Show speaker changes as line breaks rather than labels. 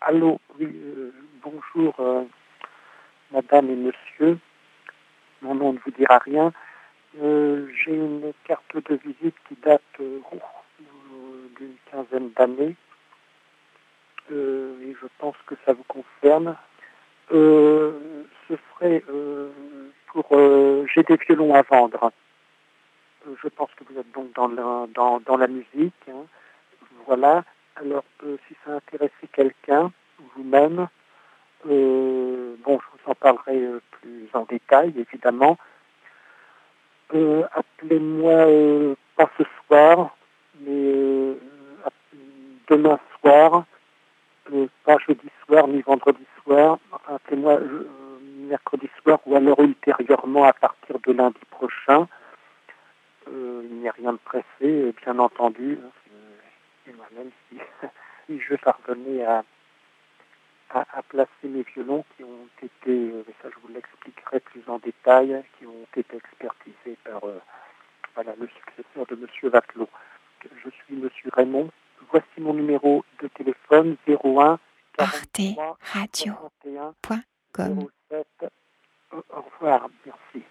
allô, oui, euh, bonjour, euh, madame et monsieur. Mon nom ne vous dira rien. Euh, J'ai une carte de visite qui date euh, d'une quinzaine d'années. Et je pense que ça vous concerne. Ce serait pour... J'ai des violons à vendre. Je pense que vous êtes donc dans la, dans, dans la musique. hein. Voilà. Alors, euh, si ça intéressait quelqu'un, vous-même, euh, bon, je vous en parlerai euh, plus en détail, évidemment. Appelez-moi pas ce soir, mais demain soir, pas jeudi soir ni vendredi soir. Appelez-moi mercredi soir ou alors ultérieurement à partir de lundi prochain. Il n'y a rien de pressé, bien entendu. Euh, moi-même, si, si je parvenais à, à, à placer mes violons qui ont été, euh, mais ça je vous l'expliquerai plus en détail, qui ont été expertisés par euh, voilà, le successeur de M. Vatelot. Je suis M. Raymond. Voici mon numéro de téléphone 01 43
Radio.
61
Point com.
07. Au au revoir, merci.